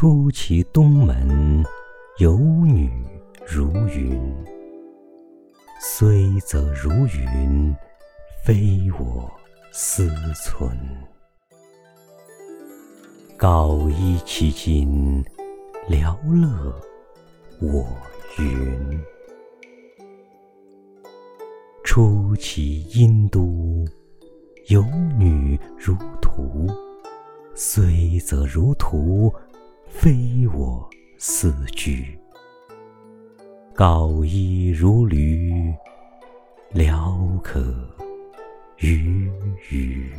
出其东门，有女如云。虽则如云，非我思存。高衣起襟，聊乐我云。出其阴都，有女如图。虽则如图，非我思居。高衣如履，聊可与语。